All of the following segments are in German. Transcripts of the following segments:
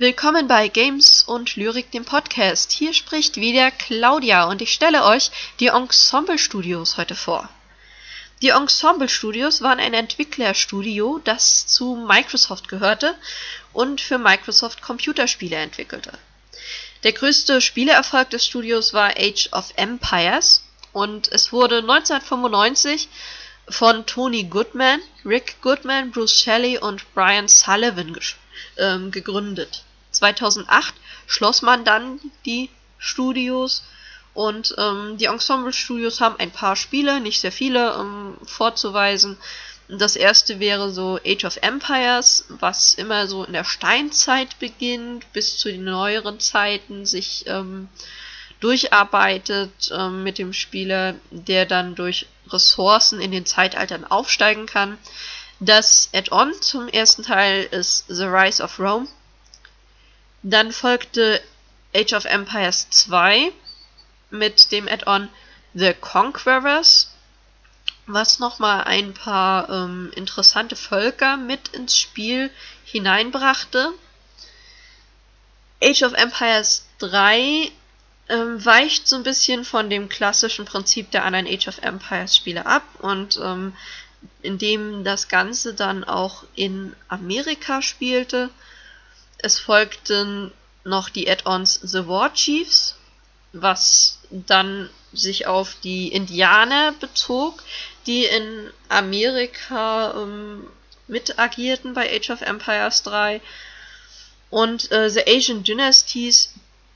Willkommen bei Games und Lyrik, dem Podcast. Hier spricht wieder Claudia und ich stelle euch die Ensemble Studios heute vor. Die Ensemble Studios waren ein Entwicklerstudio, das zu Microsoft gehörte und für Microsoft Computerspiele entwickelte. Der größte Spieleerfolg des Studios war Age of Empires und es wurde 1995 von Tony Goodman, Rick Goodman, Bruce Shelley und Brian Sullivan ähm, gegründet. 2008 schloss man dann die Studios und ähm, die Ensemble-Studios haben ein paar Spiele, nicht sehr viele, ähm, vorzuweisen. Das erste wäre so Age of Empires, was immer so in der Steinzeit beginnt, bis zu den neueren Zeiten sich ähm, durcharbeitet ähm, mit dem Spieler, der dann durch Ressourcen in den Zeitaltern aufsteigen kann. Das Add-on zum ersten Teil ist The Rise of Rome. Dann folgte Age of Empires 2 mit dem Add-on The Conquerors, was nochmal ein paar ähm, interessante Völker mit ins Spiel hineinbrachte. Age of Empires 3 ähm, weicht so ein bisschen von dem klassischen Prinzip der anderen Age of Empires Spiele ab und ähm, indem das Ganze dann auch in Amerika spielte. Es folgten noch die Add-ons The War Chiefs, was dann sich auf die Indianer bezog, die in Amerika ähm, mit agierten bei Age of Empires 3. Und äh, The Asian Dynasties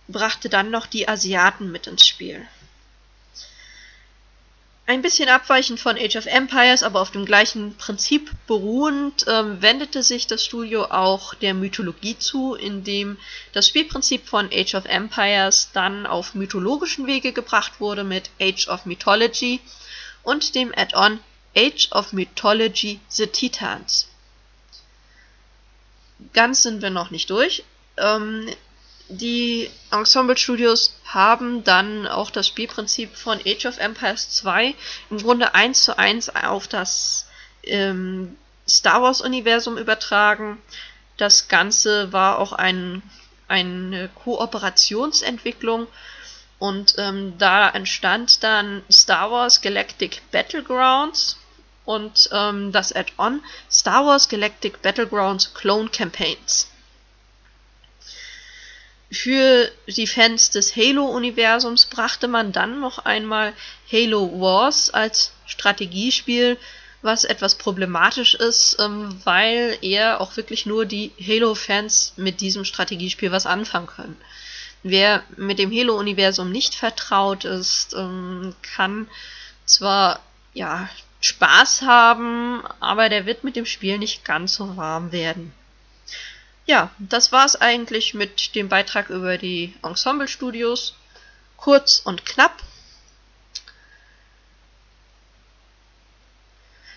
brachte dann noch die Asiaten mit ins Spiel. Ein bisschen abweichend von Age of Empires, aber auf dem gleichen Prinzip beruhend, ähm, wendete sich das Studio auch der Mythologie zu, indem das Spielprinzip von Age of Empires dann auf mythologischen Wege gebracht wurde mit Age of Mythology und dem Add-on Age of Mythology The Titans. Ganz sind wir noch nicht durch. Ähm, die Ensemble Studios haben dann auch das Spielprinzip von Age of Empires 2 im Grunde eins zu eins auf das ähm, Star Wars Universum übertragen. Das Ganze war auch ein, eine Kooperationsentwicklung und ähm, da entstand dann Star Wars Galactic Battlegrounds und ähm, das Add-on Star Wars Galactic Battlegrounds Clone Campaigns. Für die Fans des Halo-Universums brachte man dann noch einmal Halo Wars als Strategiespiel, was etwas problematisch ist, ähm, weil eher auch wirklich nur die Halo-Fans mit diesem Strategiespiel was anfangen können. Wer mit dem Halo-Universum nicht vertraut ist, ähm, kann zwar ja Spaß haben, aber der wird mit dem Spiel nicht ganz so warm werden. Ja, das war's eigentlich mit dem Beitrag über die Ensemble Studios. Kurz und knapp.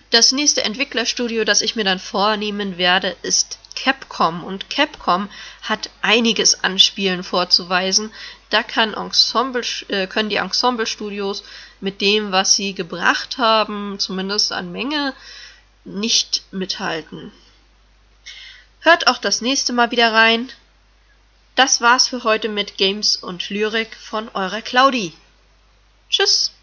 Das nächste Entwicklerstudio, das ich mir dann vornehmen werde, ist Capcom. Und Capcom hat einiges an Spielen vorzuweisen. Da kann Ensemble, äh, können die Ensemble-Studios mit dem, was sie gebracht haben, zumindest an Menge, nicht mithalten. Hört auch das nächste Mal wieder rein. Das war's für heute mit Games und Lyrik von eurer Claudi. Tschüss!